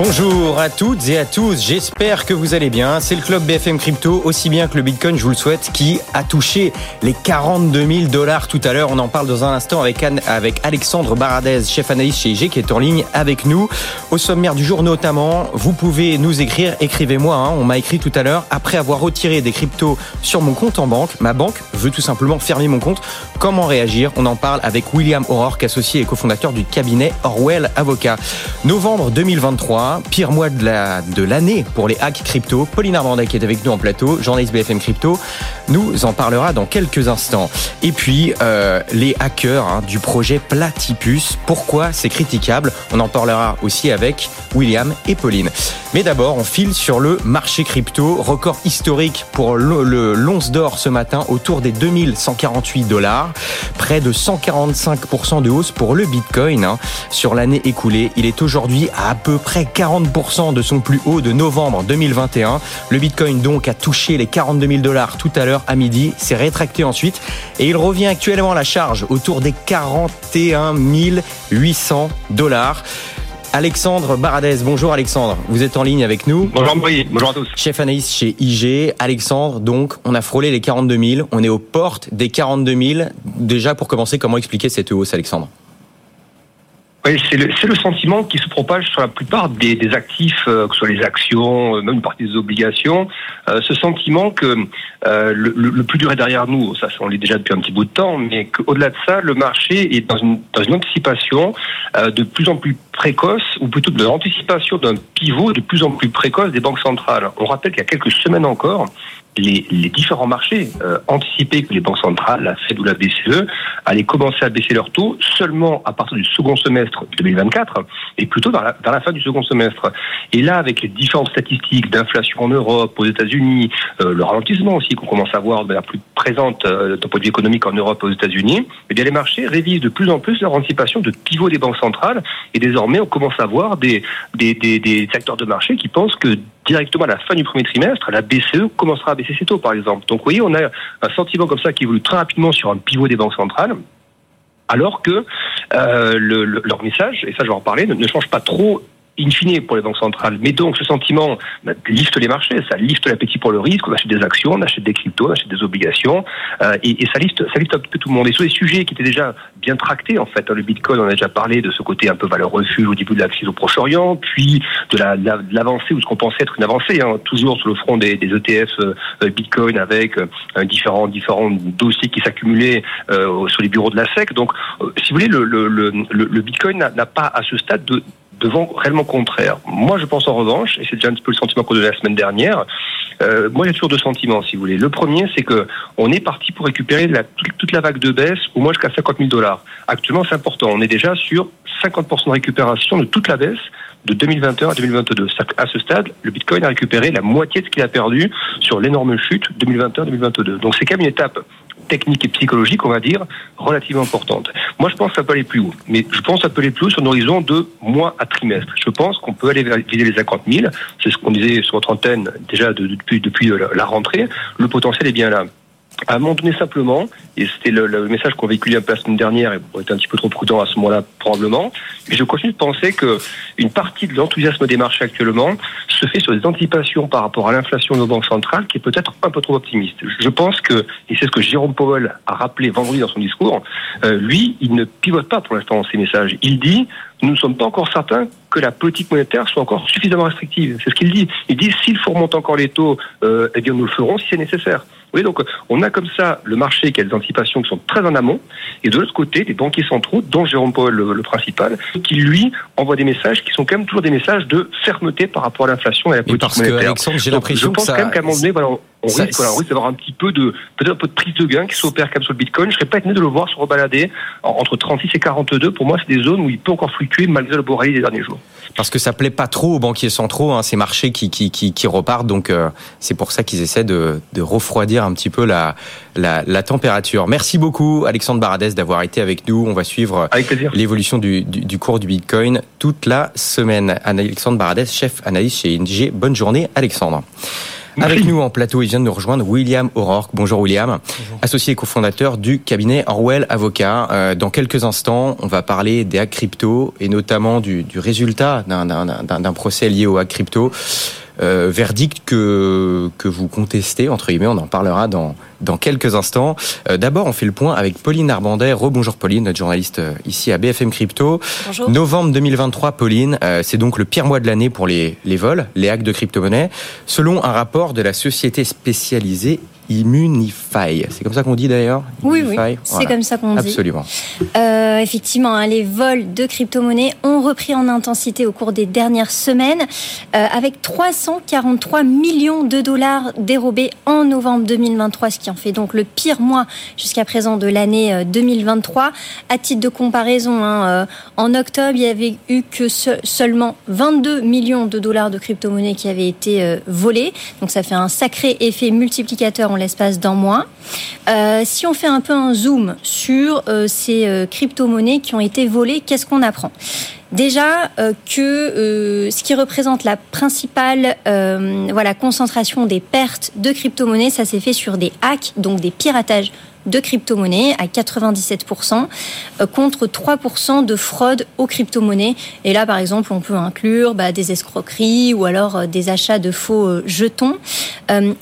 Bonjour à toutes et à tous, j'espère que vous allez bien. C'est le club BFM Crypto, aussi bien que le Bitcoin, je vous le souhaite, qui a touché les 42 000 dollars tout à l'heure. On en parle dans un instant avec, Alexandre Baradez, chef analyste chez IG, qui est en ligne avec nous. Au sommaire du jour notamment, vous pouvez nous écrire, écrivez-moi, hein, on m'a écrit tout à l'heure, après avoir retiré des cryptos sur mon compte en banque, ma banque veut tout simplement fermer mon compte. Comment réagir? On en parle avec William O'Rourke, associé et cofondateur du cabinet Orwell Avocat. Novembre 2023, pire mois de l'année pour les hacks crypto. Pauline Armanda qui est avec nous en plateau, journaliste BFM Crypto, nous en parlera dans quelques instants. Et puis, euh, les hackers hein, du projet Platypus, pourquoi c'est critiquable? On en parlera aussi avec William et Pauline. Mais d'abord, on file sur le marché crypto, record historique pour le, l'once d'or ce matin autour des 2148 dollars, près de 145% de hausse pour le Bitcoin hein, sur l'année écoulée. Il est aujourd'hui à à peu près 40% de son plus haut de novembre 2021. Le Bitcoin donc a touché les 42 000 dollars tout à l'heure à midi, s'est rétracté ensuite et il revient actuellement à la charge autour des 41 800 dollars. Alexandre Baradez, bonjour Alexandre, vous êtes en ligne avec nous. Bonjour bonjour à tous. Chef analyste chez IG. Alexandre, donc on a frôlé les 42 000, on est aux portes des 42 000. Déjà pour commencer, comment expliquer cette hausse Alexandre? C'est le, sentiment qui se propage sur la plupart des, actifs, euh, que ce soit les actions, euh, même une partie des obligations. Euh, ce sentiment que le, plus dur est derrière nous, ça on l'est déjà depuis un petit bout de temps, mais qu'au-delà de ça, le marché est dans une, dans une anticipation de plus en plus précoce, ou plutôt de l'anticipation d'un pivot de plus en plus précoce des banques centrales. On rappelle qu'il y a quelques semaines encore, les, différents marchés euh, anticipaient que les banques centrales, la Fed ou la BCE, allaient commencer à baisser leurs taux seulement à partir du second semestre 2024 et plutôt dans la, la fin du second semestre. Et là, avec les différentes statistiques d'inflation en Europe, aux États-Unis, euh, le ralentissement aussi qu'on commence à voir de manière plus présente euh, d'un point de vue économique en Europe et aux États-Unis, eh bien les marchés révisent de plus en plus leur anticipation de pivot des banques centrales et désormais on commence à voir des, des, des, des acteurs de marché qui pensent que directement à la fin du premier trimestre, la BCE commencera à baisser ses taux, par exemple. Donc, vous voyez, on a un sentiment comme ça qui évolue très rapidement sur un pivot des banques centrales alors que euh, le, leur message, et ça je vais en parler, ne change pas trop in fine pour les banques centrales. Mais donc ce sentiment bah, lifte les marchés, ça lifte l'appétit pour le risque, on achète des actions, on achète des cryptos, on achète des obligations, euh, et, et, ça lifte, ça lifte un peu tout le monde. Et sur les sujets qui étaient déjà bien tractés, en fait, hein, le Bitcoin, on a déjà parlé de ce côté un peu valeur refuge au début de la crise au Proche-Orient, puis de l'avancée la, ou ce qu'on pensait être une avancée, hein, toujours sur le front des, des ETF euh, euh, Bitcoin avec euh, différents différents dossiers qui s'accumulaient euh, sur les bureaux de la SEC. Donc, si vous voulez, le, le, le, le Bitcoin n'a pas à ce stade de devant réellement contraire. Moi, je pense en revanche, et c'est déjà un petit peu le sentiment qu'on donnait la semaine dernière, euh, moi, a toujours deux sentiments, si vous voulez. Le premier, c'est que on est parti pour récupérer la, toute la vague de baisse, au moins jusqu'à 50 000 dollars. Actuellement, c'est important. On est déjà sur 50% de récupération de toute la baisse de 2021 à 2022. À ce stade, le Bitcoin a récupéré la moitié de ce qu'il a perdu sur l'énorme chute 2021-2022. Donc c'est quand même une étape technique et psychologique, on va dire, relativement importante. Moi, je pense que ça peut aller plus haut. Mais je pense que ça peut aller plus haut sur un horizon de mois à trimestre. Je pense qu'on peut aller viser les 50 000. C'est ce qu'on disait sur notre antenne déjà depuis, depuis la rentrée. Le potentiel est bien là à un moment donné simplement, et c'était le, message qu'on véhiculait un peu la semaine dernière, et on était un petit peu trop prudent à ce moment-là probablement, mais je continue de penser que une partie de l'enthousiasme des marchés actuellement se fait sur des anticipations par rapport à l'inflation de nos banques centrales qui est peut-être un peu trop optimiste. Je pense que, et c'est ce que Jérôme Powell a rappelé vendredi dans son discours, euh, lui, il ne pivote pas pour l'instant ses messages. Il dit, nous ne sommes pas encore certains que la politique monétaire soit encore suffisamment restrictive. C'est ce qu'il dit. Il dit, s'il faut remonter encore les taux, euh, eh bien nous le ferons si c'est nécessaire. Oui, donc on a comme ça le marché qui a des anticipations qui sont très en amont, et de l'autre côté, les banquiers centraux, dont Jérôme Paul le, principal, qui lui envoie des messages qui sont quand même toujours des messages de fermeté par rapport à l'inflation et à la politique parce monétaire. Que, Alexandre, j'ai l'impression que ça... quand même qu'à un moment donné, voilà, on risque, voilà, on risque d'avoir un petit peu de peut-être un peu de prise de gain qui s'opère comme sur le Bitcoin. Je serais pas étonné de le voir se rebalader entre 36 et 42. Pour moi, c'est des zones où il peut encore fluctuer malgré le beau rallye des derniers jours. Parce que ça plaît pas trop aux banquiers centraux, hein, ces marchés qui, qui, qui, qui repartent. Donc euh, c'est pour ça qu'ils essaient de, de refroidir un petit peu la, la, la, température. Merci beaucoup Alexandre Baradès d'avoir été avec nous. On va suivre l'évolution du, du, du, cours du Bitcoin toute la semaine. Alexandre Baradès, chef analyste chez ING. Bonne journée Alexandre. Avec nous en plateau, il vient de nous rejoindre William O'Rourke. Bonjour William, associé et cofondateur du cabinet Orwell Avocat. dans quelques instants, on va parler des hacks crypto et notamment du, du résultat d'un procès lié aux hacks crypto. Euh, verdict que, que vous contestez, entre guillemets, on en parlera dans, dans quelques instants. Euh, d'abord, on fait le point avec Pauline Arbandet. Rebonjour Pauline, notre journaliste euh, ici à BFM Crypto. Bonjour. Novembre 2023, Pauline, c'est donc le pire mois de l'année pour les, les vols, les hacks de crypto-monnaie, selon un rapport de la société spécialisée Immunify. C'est comme ça qu'on dit d'ailleurs? Oui, oui, c'est comme ça qu'on dit. Absolument. Euh, effectivement, hein, les vols de crypto-monnaies ont repris en intensité au cours des dernières semaines, euh, avec 343 millions de dollars dérobés en novembre 2023, ce qui en fait donc le pire mois jusqu'à présent de l'année 2023. Euh, à titre de comparaison, hein, en octobre, il y avait eu que seulement 22 millions de dollars de crypto-monnaies qui avaient été volés. Donc ça fait un sacré effet multiplicateur l'espace d'un mois. Euh, si on fait un peu un zoom sur euh, ces euh, crypto-monnaies qui ont été volées, qu'est-ce qu'on apprend? Déjà que ce qui représente la principale voilà concentration des pertes de crypto-monnaies, ça s'est fait sur des hacks, donc des piratages de crypto-monnaies à 97% euh, contre 3% de fraude aux crypto-monnaies. Et là, par exemple, on peut inclure bah, des escroqueries ou alors euh, des achats de faux euh, jetons.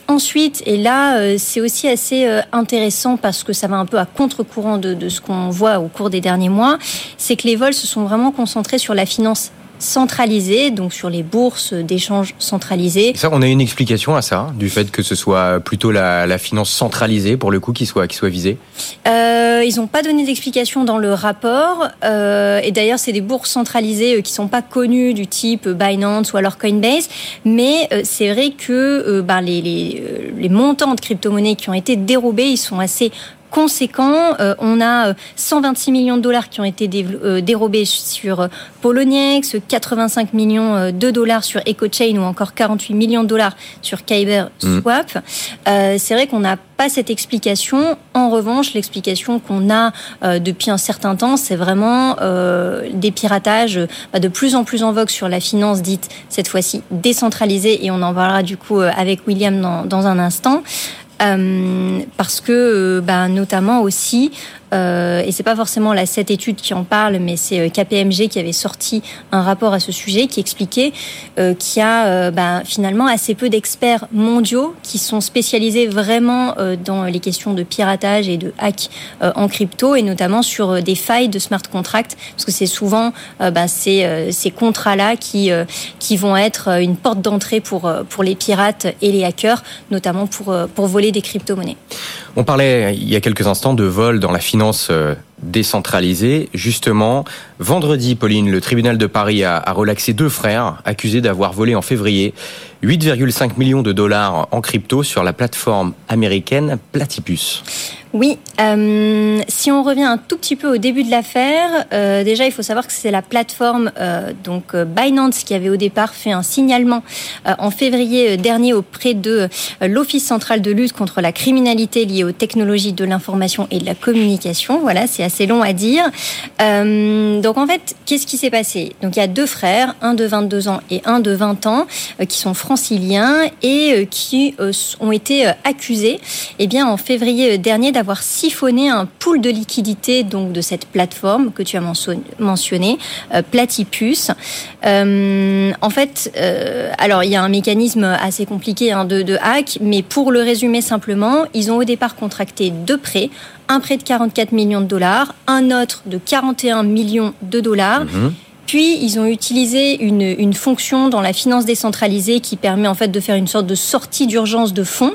ensuite, et là, c'est aussi assez intéressant parce que ça va un peu à contre-courant de, de ce qu'on voit au cours des derniers mois, c'est que les vols se sont vraiment concentrés sur la finance centralisé, donc sur les bourses d'échange centralisées. Ça, on a une explication à ça, du fait que ce soit plutôt la, finance centralisée, pour le coup, qui soit, qui soit visée? Euh, Ils n'ont pas donné d'explication dans le rapport. Euh, et d'ailleurs, c'est des bourses centralisées euh, qui sont pas connues du type Binance ou alors Coinbase. Mais c'est vrai que ben, les, les, les montants de crypto-monnaies qui ont été dérobés, ils sont assez conséquent. Euh, on a 126 euh, millions de dollars qui ont été euh, dérobés sur Poloniex, 85 millions de dollars sur EcoChain ou encore 48 millions de dollars sur Kyber mm. Swap. c'est vrai qu'on n'a pas cette explication. En revanche, l'explication qu'on a depuis un certain temps, c'est vraiment des piratages bah, de plus en plus en vogue sur la finance dite cette fois-ci décentralisée et on en parlera du coup avec William dans, dans un instant. Euh, parce que, euh, bah, notamment aussi, euh, et c'est pas forcément la cette étude qui en parle, mais c'est euh, KPMG qui avait sorti un rapport à ce sujet qui expliquait euh, qu'il y a euh, bah, finalement assez peu d'experts mondiaux qui sont spécialisés vraiment dans les questions de piratage et de hack en crypto et notamment sur des failles de smart contracts parce que c'est souvent ces, ces contrats-là qui qui vont être une porte d'entrée pour pour les pirates et les hackers, notamment pour pour voler des crypto-monnaies. On parlait il y a quelques instants de vol dans la finance euh, décentralisée. Justement, vendredi, Pauline, le tribunal de Paris a, relaxé deux frères accusés d'avoir volé en février 8,5 millions de dollars en crypto sur la plateforme américaine Platypus. Oui, euh, si on revient un tout petit peu au début de l'affaire, euh, déjà il faut savoir que c'est la plateforme euh, donc Binance qui avait au départ fait un signalement en février dernier auprès de l'Office central de lutte contre la criminalité liée aux technologies de l'information et de la communication. Voilà, c'est assez long à dire. donc en fait, qu'est-ce qui s'est passé? Donc il y a deux frères, un de 22 ans et un de 20 ans, qui sont franciliens et qui ont été accusés, eh bien en février dernier d'avoir avoir siphonné un pool de liquidité donc de cette plateforme que tu as mentionné, euh, Platypus. Euh, en fait, euh, alors il y a un mécanisme assez compliqué hein, de, de hack, mais pour le résumer simplement, ils ont au départ contracté deux prêts un prêt de 44 millions de dollars, un autre de 41 millions de dollars. Mhm. Puis, ils ont utilisé une, une, fonction dans la finance décentralisée qui permet en fait de faire une sorte de sortie d'urgence de fonds,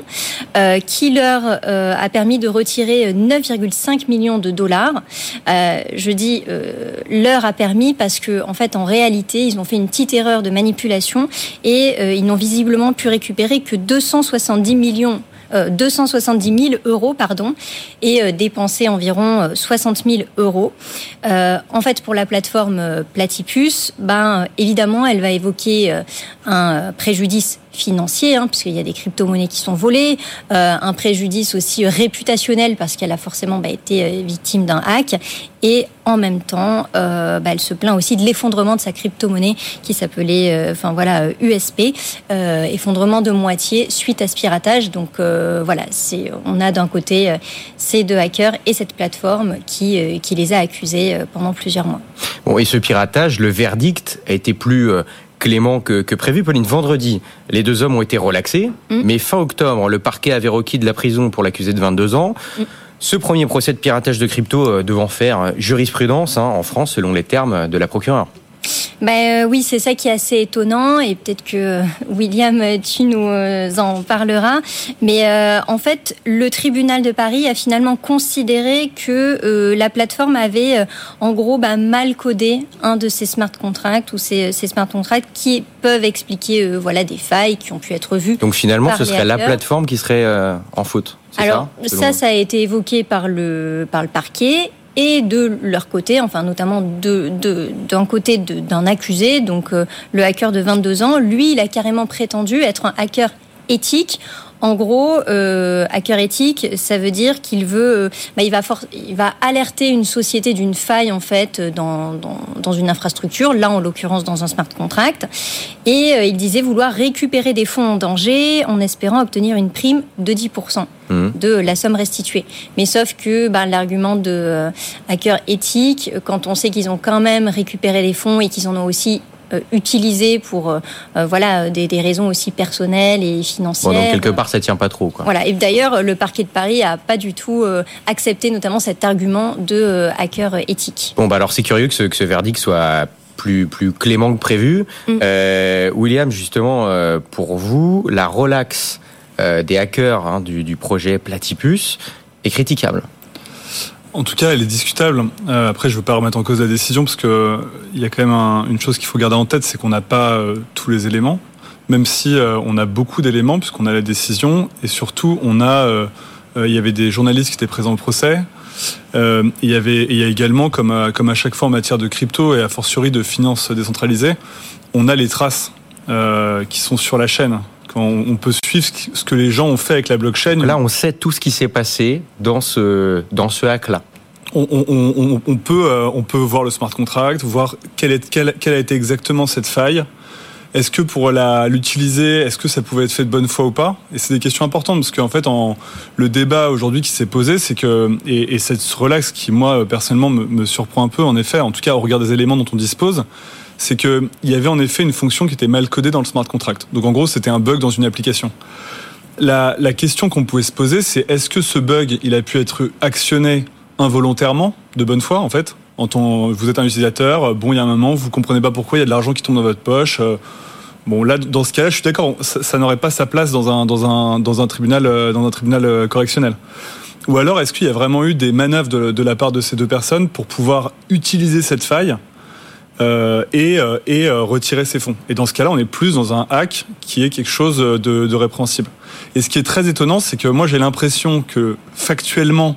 euh, qui leur euh, a permis de retirer 9,5 millions de dollars. Euh, je dis leur a permis parce que en fait, en réalité, ils ont fait une petite erreur de manipulation et ils n'ont visiblement pu récupérer que 270 millions 270 euh, 000 euros pardon, et euh, dépenser environ 60 euh, 000 euros. en fait, pour la plateforme Platypus, ben, évidemment, elle va évoquer un préjudice financier, hein, puisqu'il y a des crypto-monnaies qui sont volées, euh, un préjudice aussi réputationnel parce qu'elle a forcément bah, été euh, victime d'un hack, et en même temps, euh, bah, elle se plaint aussi de l'effondrement de sa crypto-monnaie qui s'appelait, enfin voilà, USP, effondrement de moitié suite à ce piratage. Donc voilà, on a d'un côté ces deux hackers et cette plateforme qui, qui les a accusés pendant plusieurs mois. Bon, et ce piratage, le verdict a été plus clément que, que, prévu. Pauline, vendredi, les deux hommes ont été relaxés, mm. mais fin octobre, le parquet avait requis de la prison pour l'accuser de 22 ans. Mm. Ce premier procès de piratage de crypto euh, devant faire jurisprudence hein, en France selon les termes de la procureure. Ben oui, c'est ça qui est assez étonnant et peut-être que euh, William, tu nous en parleras. Mais en fait, le tribunal de Paris a finalement considéré que la plateforme avait en gros ben, mal codé un de ces smart contracts ou ces, ces smart contracts qui peuvent expliquer voilà des failles qui ont pu être vues. Donc finalement, ce serait la plateforme qui serait en faute. Alors ça, ça, a été évoqué par le par le parquet et de leur côté, enfin notamment de d'un côté d'un accusé, donc euh, le hacker de 22 ans, lui, il a carrément prétendu être un hacker éthique en gros, euh, hacker éthique, ça veut dire qu'il veut, euh, bah, il va il va alerter une société d'une faille en fait dans, dans, dans, une infrastructure, là en l'occurrence dans un smart contract, et euh, il disait vouloir récupérer des fonds en danger en espérant obtenir une prime de 10% mmh. de la somme restituée. Mais sauf que bah, l'argument de euh, hacker éthique, quand on sait qu'ils ont quand même récupéré les fonds et qu'ils en ont aussi euh, utilisé pour euh, euh, voilà des, des, raisons aussi personnelles et financières. Bon, donc quelque part, ça tient pas trop. Quoi. Voilà. Et d'ailleurs, le parquet de Paris a pas du tout accepté notamment cet argument de hacker éthique. Bon, bah alors c'est curieux que ce, que ce verdict soit plus, plus clément que prévu. Mm. Euh, William, justement, pour vous, la relax des hackers hein, du, du projet Platypus est critiquable. En tout cas, elle est discutable. Euh, après, je ne veux pas remettre en cause la décision parce que il y a quand même un, une chose qu'il faut garder en tête, c'est qu'on n'a pas euh, tous les éléments, même si euh, on a beaucoup d'éléments puisqu'on a la décision et surtout on a, euh, il y avait des journalistes qui étaient présents au procès. il y avait, il y a également, comme comme à chaque fois en matière de crypto et a fortiori de finances décentralisées, on a les traces qui sont sur la chaîne on, peut suivre ce que les gens ont fait avec la blockchain. Là, on sait tout ce qui s'est passé dans ce, dans ce hack-là. On, peut, euh, on peut voir le smart contract, voir quelle, est, quelle, a été exactement cette faille. Est-ce que pour l'utiliser, est-ce que ça pouvait être fait de bonne foi ou pas? Et c'est des questions importantes parce qu'en fait, en, le débat aujourd'hui qui s'est posé, c'est que et, cette relax qui moi personnellement me, me, surprend un peu, en effet, en tout cas au regard des éléments dont on dispose, c'est qu'il y avait en effet une fonction qui était mal codée dans le smart contract. Donc en gros, c'était un bug dans une application. La, question qu'on pouvait se poser, c'est est-ce que ce bug, il a pu être actionné involontairement, de bonne foi en fait Vous êtes un utilisateur, bon, il y a un moment, vous comprenez pas pourquoi il y a de l'argent qui tombe dans votre poche. Euh, bon, là, dans ce cas-là, je suis d'accord, ça, n'aurait pas sa place dans un, un, dans un tribunal, euh, dans un tribunal euh, correctionnel. Ou alors, est-ce qu'il y a vraiment eu des manœuvres de, la part de ces deux personnes pour pouvoir utiliser cette faille euh, et, euh, et euh, retirer ses fonds. Et dans ce cas-là, on est plus dans un hack qui est quelque chose de, de répréhensible. Et ce qui est très étonnant, c'est que moi j'ai l'impression que factuellement,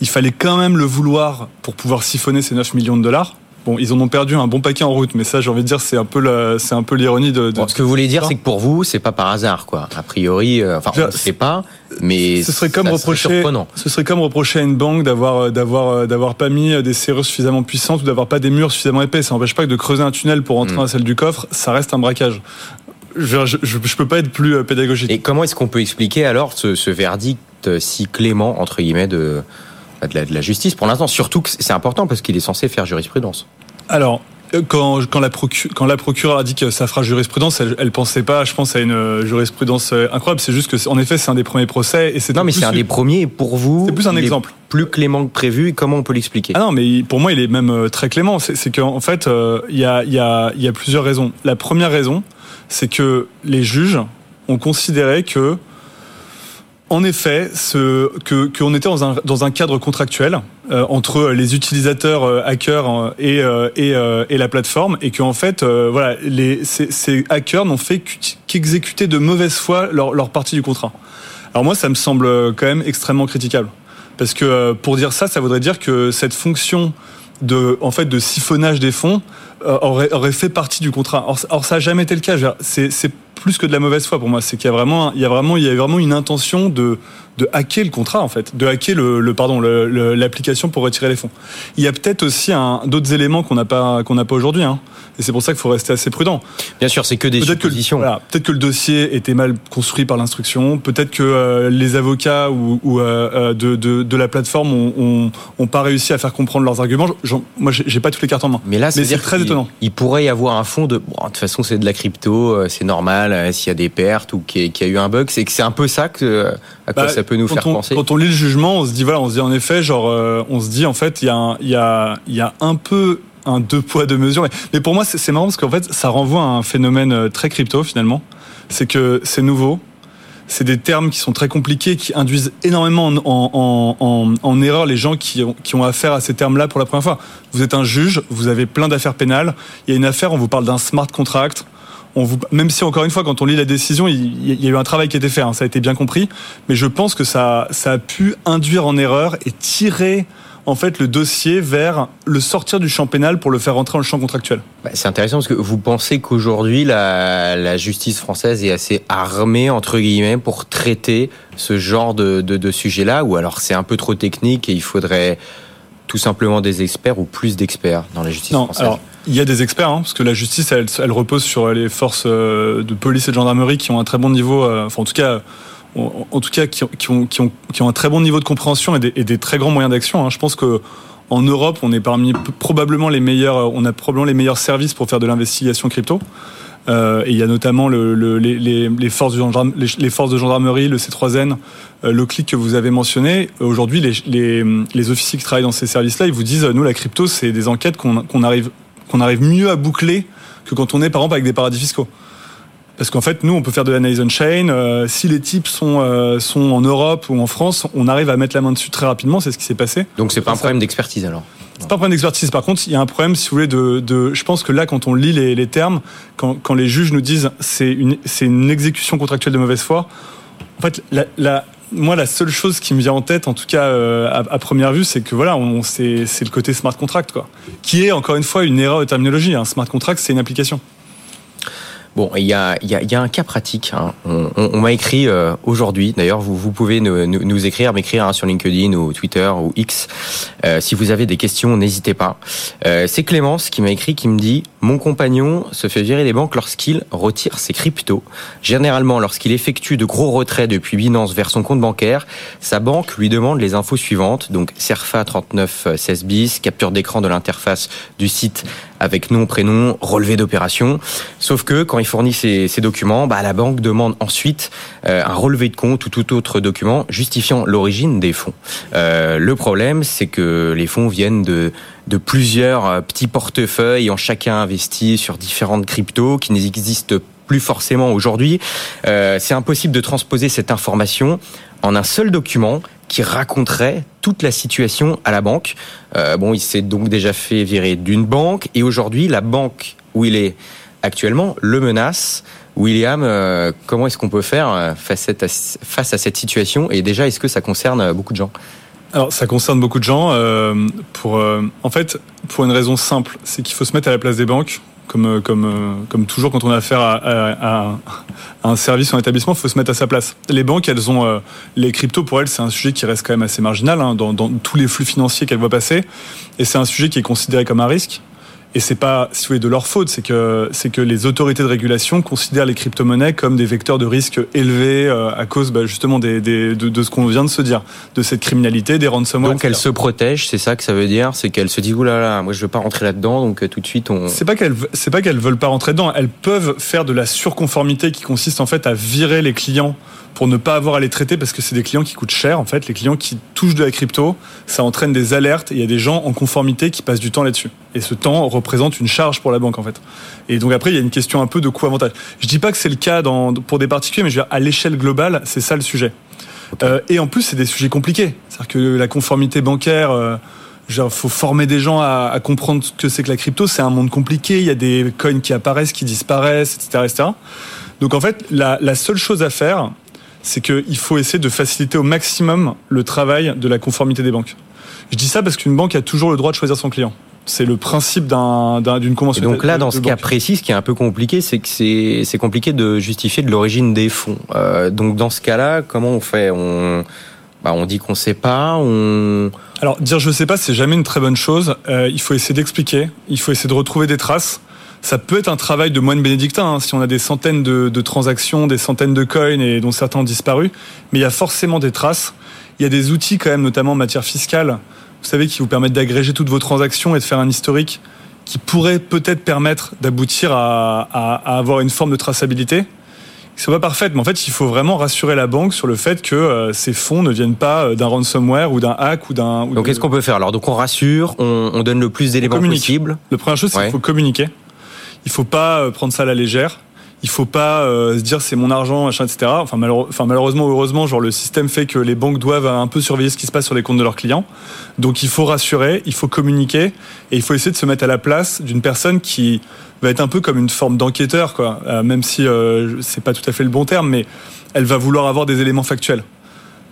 il fallait quand même le vouloir pour pouvoir siphonner ces 9 millions de dollars. Bon, ils en ont perdu un bon paquet en route, mais ça, j'ai envie de dire, c'est un peu c'est un peu l'ironie de. ce que vous voulez dire, c'est que pour vous, c'est pas par hasard, quoi. A priori, euh, enfin, on ne sait pas, mais ce serait comme reprocher. Ce serait comme reprocher à une banque d'avoir, euh, d'avoir, euh, d'avoir pas mis des serrures suffisamment puissantes ou d'avoir pas des murs suffisamment épais. Ça n'empêche pas que de creuser un tunnel pour entrer hmm. dans celle du coffre, ça reste un braquage. Je, je, je, peux pas être plus pédagogique. Et comment est-ce qu'on peut expliquer alors ce, ce verdict si clément entre guillemets de de la, de la justice pour l'instant. Surtout que c'est important parce qu'il est censé faire jurisprudence. Alors, euh, quand, quand, la quand la procureure a dit que ça fera jurisprudence, elle, elle pensait pas, je pense, à une euh, jurisprudence euh, incroyable. C'est juste que, en effet, c'est un des premiers procès. Et non, mais c'est un des premiers. Pour vous, c'est plus un exemple. Plus clément que prévu. Et comment on peut l'expliquer? Ah non, mais pour moi, il est même très clément. C'est qu'en fait, il y, a, y, a, y a plusieurs raisons. La première raison, c'est que les juges ont considéré que en effet, que qu'on était dans un, dans un cadre contractuel euh, entre les utilisateurs euh, hackers euh, et, et, la plateforme, et qu'en fait, voilà, les, ces, hackers n'ont fait qu'exécuter de mauvaise foi leur, leur partie du contrat. Alors moi, ça me semble quand même extrêmement critiquable, parce que pour dire ça, ça voudrait dire que cette fonction de, en fait, de siphonnage des fonds aurait, aurait fait partie du contrat. Or, or ça n'a jamais été le cas. C'est plus que de la mauvaise foi pour moi. C'est qu'il y a vraiment, il y a vraiment, il y a vraiment une intention de de hacker le contrat en fait, de hacker le, le pardon l'application pour retirer les fonds. Il y a peut-être aussi d'autres éléments qu'on n'a pas qu'on n'a pas aujourd'hui. Hein. Et c'est pour ça qu'il faut rester assez prudent. Bien sûr, c'est que des peut suppositions. Que, voilà, peut-être que le dossier était mal construit par l'instruction. Peut-être que euh, les avocats ou, ou euh, euh de, de, de, la plateforme ont, ont, pas réussi à faire comprendre leurs arguments. moi, j'ai pas toutes les cartes en main. Mais là, c'est très étonnant. Il pourrait y avoir un fond de. Bon, de toute façon, c'est de la crypto, c'est normal. S'il y a des pertes ou qu'il y, a eu un bug, c'est que c'est un peu ça que à quoi bah, ça peut nous faire penser. Quand on lit le jugement, on se dit voilà, on se dit en effet, genre, on se dit en fait, il y a, il y a, il y a un peu un deux poids deux mesures. Mais, pour moi, c'est marrant parce qu'en fait, ça renvoie à un phénomène euh, très crypto finalement. C'est que c'est nouveau. C'est des termes qui sont très compliqués, qui induisent énormément en, erreur les gens qui ont, qui ont affaire à ces termes-là pour la première fois. Vous êtes un juge, vous avez plein d'affaires pénales. Il y a une affaire, on vous parle d'un smart contract. On vous, même si encore une fois, quand on lit la décision, il, y a eu un travail qui a été fait, hein, ça a été bien compris. Mais je pense que ça, ça a pu induire en erreur et tirer en fait le dossier vers le sortir du champ pénal pour le faire rentrer dans le champ contractuel. Bah, c'est intéressant parce que vous pensez qu'aujourd'hui la, justice française est assez armée entre guillemets pour traiter ce genre de, de, sujet-là? Ou alors c'est un peu trop technique et il faudrait tout simplement des experts ou plus d'experts dans la justice non, française? alors, il y a des experts, hein, parce que la justice, elle, elle, repose sur les forces euh, de police et de gendarmerie qui ont un très bon niveau, euh, enfin en tout cas en tout cas qui, ont, qui, ont, qui ont un très bon niveau de compréhension et des, et des très grands moyens d'action. Hein. Je pense que en Europe, on est parmi probablement les meilleurs, on a probablement les meilleurs services pour faire de l'investigation crypto. Euh, et il y a notamment le, le, les, les, forces de gendarmerie, le C3N, euh, le clic que vous avez mentionné. Aujourd'hui, les, officiers qui travaillent dans ces services-là, ils vous disent, nous, la crypto, c'est des enquêtes qu'on arrive, qu'on arrive mieux à boucler que quand on est, par exemple, avec des paradis fiscaux. Parce qu'en fait, nous, on peut faire de l'analyse on-chain. Euh, si les types sont, euh, sont en Europe ou en France, on arrive à mettre la main dessus très rapidement. C'est ce qui s'est passé. Donc, c'est pas un problème d'expertise alors c'est pas un problème d'expertise. Par contre, il y a un problème, si vous voulez, de, de je pense que là, quand on lit les, les termes, quand, quand, les juges nous disent c'est une, c'est une exécution contractuelle de mauvaise foi, en fait, la, la, moi, la seule chose qui me vient en tête, en tout cas euh, à, première vue, c'est que voilà, c'est, le côté smart contract, quoi, qui est encore une fois une erreur de terminologie. Un smart contract, c'est une application. Bon, il y a, y, a, y a, un cas pratique. Hein. On, on, m'a écrit euh, aujourd'hui. D'ailleurs, vous, vous pouvez nous, nous, écrire, m'écrire hein, sur LinkedIn ou Twitter ou X. Euh, si vous avez des questions, n'hésitez pas. Euh, c'est Clémence qui m'a écrit, qui me dit mon compagnon se fait virer des banques lorsqu'il retire ses cryptos. Généralement, lorsqu'il effectue de gros retraits depuis Binance vers son compte bancaire, sa banque lui demande les infos suivantes. Donc, CERFA 3916 bis, capture d'écran de l'interface du site avec nom, prénom, relevé d'opération. Sauf que quand il fournit ces, documents, bah, la banque demande ensuite euh, un relevé de compte ou tout autre document justifiant l'origine des fonds. Euh, le problème, c'est que les fonds viennent de plusieurs euh, petits portefeuilles ont chacun investi sur différentes cryptos qui n'existent plus forcément aujourd'hui. c'est impossible de transposer cette information en un seul document qui raconterait toute la situation à la banque. Euh, bon, il s'est donc déjà fait virer d'une banque et aujourd'hui, la banque où il est actuellement le menace. William, euh, comment est-ce qu'on peut faire euh, face à, cette situation Et déjà, est-ce que ça concerne beaucoup de gens? Alors, ça concerne beaucoup de gens. pour, en fait, pour une raison simple, c'est qu'il faut se mettre à la place des banques comme, euh, comme, euh, comme toujours quand on a affaire à, à, un service ou un établissement, il faut se mettre à sa place. Les banques, elles ont euh, les cryptos pour elles, c'est un sujet qui reste quand même assez marginal hein, dans, dans tous les flux financiers qu'elles voient passer, et c'est un sujet qui est considéré comme un risque. Et c'est pas, si vous voulez, de leur faute, c'est que c'est que les autorités de régulation considèrent les crypto-monnaies comme des vecteurs de risque élevés euh, à cause bah, justement des, des de, de, ce qu'on vient de se dire, de cette criminalité, des ransomware. Donc elles se protègent, c'est ça que ça veut dire, c'est qu'elles se disent oulala, là là, moi je veux pas rentrer là-dedans, donc euh, tout de suite on. C'est pas qu'elles c'est pas qu'elles veulent pas rentrer dedans, elles peuvent faire de la surconformité qui consiste en fait à virer les clients pour ne pas avoir à les traiter parce que c'est des clients qui coûtent cher en fait. Les clients qui touchent de la crypto, ça entraîne des alertes et il y a des gens en conformité qui passent du temps là-dessus. Et ce temps représente une charge pour la banque en fait. Et donc après il y a une question un peu de coût avantage. Je dis pas que c'est le cas dans, pour des particuliers, mais je veux dire, à l'échelle globale, c'est ça le sujet. Euh, et en plus c'est des sujets compliqués. C'est-à-dire que la conformité bancaire. Euh, Genre, faut former des gens à, à comprendre ce que c'est que la crypto. C'est un monde compliqué. Il y a des coins qui apparaissent, qui disparaissent, etc., etc. Donc en fait, la, la seule chose à faire, c'est qu'il faut essayer de faciliter au maximum le travail de la conformité des banques. Je dis ça parce qu'une banque a toujours le droit de choisir son client. C'est le principe d'une convention. Et donc là, dans ce cas précis, ce qui est un peu compliqué, c'est que c'est compliqué de justifier de l'origine des fonds. Euh, donc dans ce cas-là, comment on fait? On, bah, on dit qu'on ne sait pas. On... Alors dire je ne sais pas, c'est jamais une très bonne chose. Euh, il faut essayer d'expliquer. Il faut essayer de retrouver des traces. Ça peut être un travail de moine bénédictin hein, si on a des centaines de, de, transactions, des centaines de coins et dont certains ont disparu. Mais il y a forcément des traces. Il y a des outils quand même, notamment en matière fiscale, vous savez, qui vous permettent d'agréger toutes vos transactions et de faire un historique qui pourrait peut-être permettre d'aboutir à, à, avoir une forme de traçabilité. C'est pas parfaite, mais en fait, il faut vraiment rassurer la banque sur le fait que euh, ces fonds ne viennent pas euh, d'un ransomware ou d'un hack ou d'un. Donc, qu'est-ce qu'on peut faire? Alors, donc, on rassure, on, on donne le plus d'éléments possible. La première chose, c'est qu'il faut communiquer. Il faut pas euh, prendre ça à la légère il faut pas euh, se dire c'est mon argent, machin, etc. Enfin, enfin, malheureusement, heureusement, genre le système fait que les banques doivent un peu surveiller ce qui se passe sur les comptes de leurs clients. Donc il faut rassurer, il faut communiquer et il faut essayer de se mettre à la place d'une personne qui va être un peu comme une forme d'enquêteur, quoi. Euh, même si euh, c'est pas tout à fait le bon terme, mais elle va vouloir avoir des éléments factuels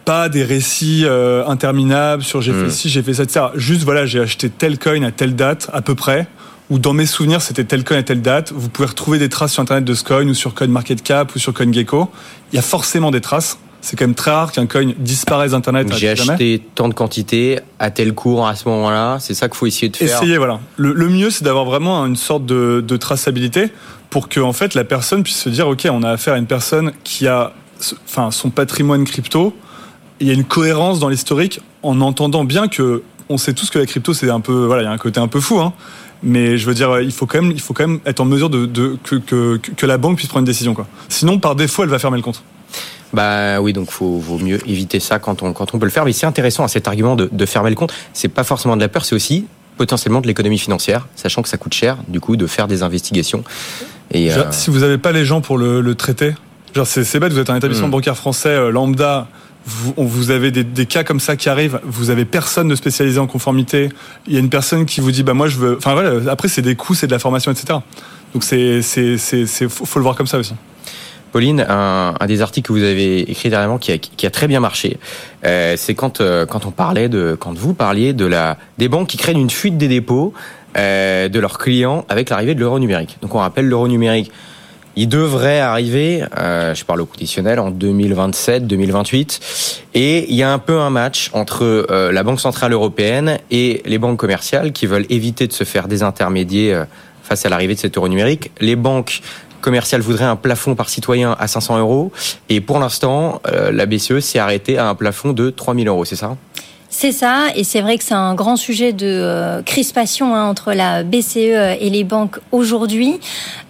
pas des récits euh, interminables sur j'ai fait hmm. ci, j'ai fait ça, etc. Juste voilà, j'ai acheté tel coin à telle date à peu près ou dans mes souvenirs c'était tel coin à telle date. Vous pouvez retrouver des traces sur internet de ce coin ou sur CoinMarketCap ou sur CoinGecko. Il y a forcément des traces. C'est quand même très rare qu'un coin disparaisse d'internet. J'ai acheté tant de quantités à tel cours à ce moment-là. C'est ça qu'il faut essayer de faire. Essayer, voilà. Le, mieux, c'est d'avoir vraiment une sorte de, traçabilité pour que en fait la personne puisse se dire ok, on a affaire à une personne qui a, enfin, son patrimoine crypto. Il y a une cohérence dans l'historique en entendant bien que on sait tous que la crypto c'est un peu voilà il y a un côté un peu fou hein mais je veux dire, il faut quand même, il faut quand même être en mesure de, de que, que, que, la banque puisse prendre une décision. Quoi. Sinon, par défaut, elle va fermer le compte. Bah oui, donc faut vaut mieux éviter ça quand on quand on peut le faire. Mais c'est intéressant à cet argument de, de fermer le compte. C'est pas forcément de la peur, c'est aussi potentiellement de l'économie financière, sachant que ça coûte cher, du coup, de faire des investigations. Et euh, si vous n'avez pas les gens pour le, le traiter, genre c'est bête, vous êtes un établissement hmm. bancaire français euh, lambda vous, avez des, cas comme ça qui arrivent, vous avez personne de spécialisé en conformité, il y a une personne qui vous dit bah moi je veux, enfin voilà, après c'est des coûts, c'est de la formation, etc. Donc c'est c'est c'est faut, faut le voir comme ça aussi. Pauline, un, des articles que vous avez écrit dernièrement qui a, qui a très bien marché, euh, c'est quand euh, quand on parlait de quand vous parliez de la des banques qui craignent une fuite des dépôts euh, de leurs clients avec l'arrivée de l'euro numérique. Donc on rappelle l'euro numérique il devrait arriver, euh, je parle au conditionnel, en 2027-2028. Et il y a un peu un match entre euh, la Banque Centrale Européenne et les banques commerciales qui veulent éviter de se faire désintermédier euh, face à l'arrivée de cet euro numérique. Les banques commerciales voudraient un plafond par citoyen à 500 euros. Et pour l'instant, euh, la BCE s'est arrêtée à un plafond de 3000 euros, c'est ça? C'est ça, et c'est vrai que c'est un grand sujet de euh, crispation hein, entre la BCE et les banques aujourd'hui.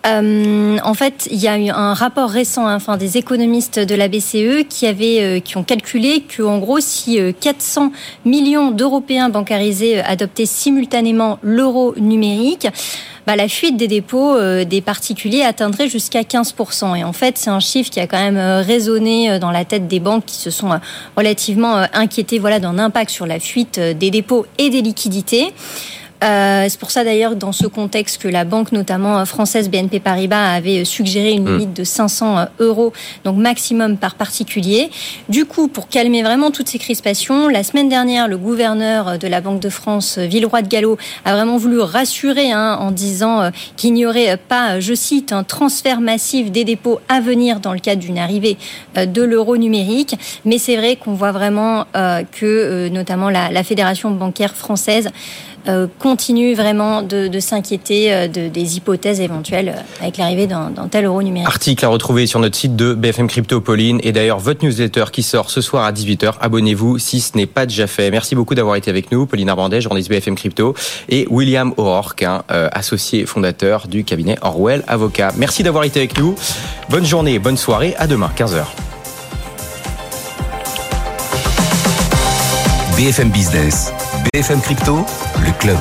Euh, en fait, il y a eu un rapport récent, hein, enfin des économistes de la BCE qui avaient, euh, qui ont calculé que, en gros, si 400 millions d'Européens bancarisés adoptaient simultanément l'euro numérique, bah, la fuite des dépôts euh, des particuliers atteindrait jusqu'à 15%. Et en fait, c'est un chiffre qui a quand même euh, résonné euh, dans la tête des banques qui se sont relativement inquiétées voilà, d'un impact sur la fuite des dépôts et des liquidités. Euh, c'est pour ça d'ailleurs dans ce contexte que la banque notamment euh, française BNP Paribas avait euh, suggéré une mm. limite de 500 euros, donc maximum par particulier. Du coup, pour calmer vraiment toutes ces crispations, la semaine dernière, le gouverneur de la Banque de France, Villeroy de Gallo, a vraiment voulu rassurer hein, en disant qu'il n'y aurait pas, je cite, un transfert massif des dépôts à venir dans le cadre d'une arrivée de l'euro numérique. Mais c'est vrai qu'on voit vraiment que notamment la, la Fédération bancaire française euh, continue vraiment de, s'inquiéter euh, de, des hypothèses éventuelles euh, avec l'arrivée d'un tel euro numérique. Article à retrouver sur notre site de BFM Crypto, Pauline. Et d'ailleurs, votre newsletter qui sort ce soir à 18h. Abonnez-vous si ce n'est pas déjà fait. Merci beaucoup d'avoir été avec nous. Pauline Arbandet, journaliste BFM Crypto. Et William O'Rourke, hein, associé fondateur du cabinet Orwell Avocat. Merci d'avoir été avec nous. Bonne journée, bonne soirée. À demain, 15h. BFM Business, BFM Crypto, le club.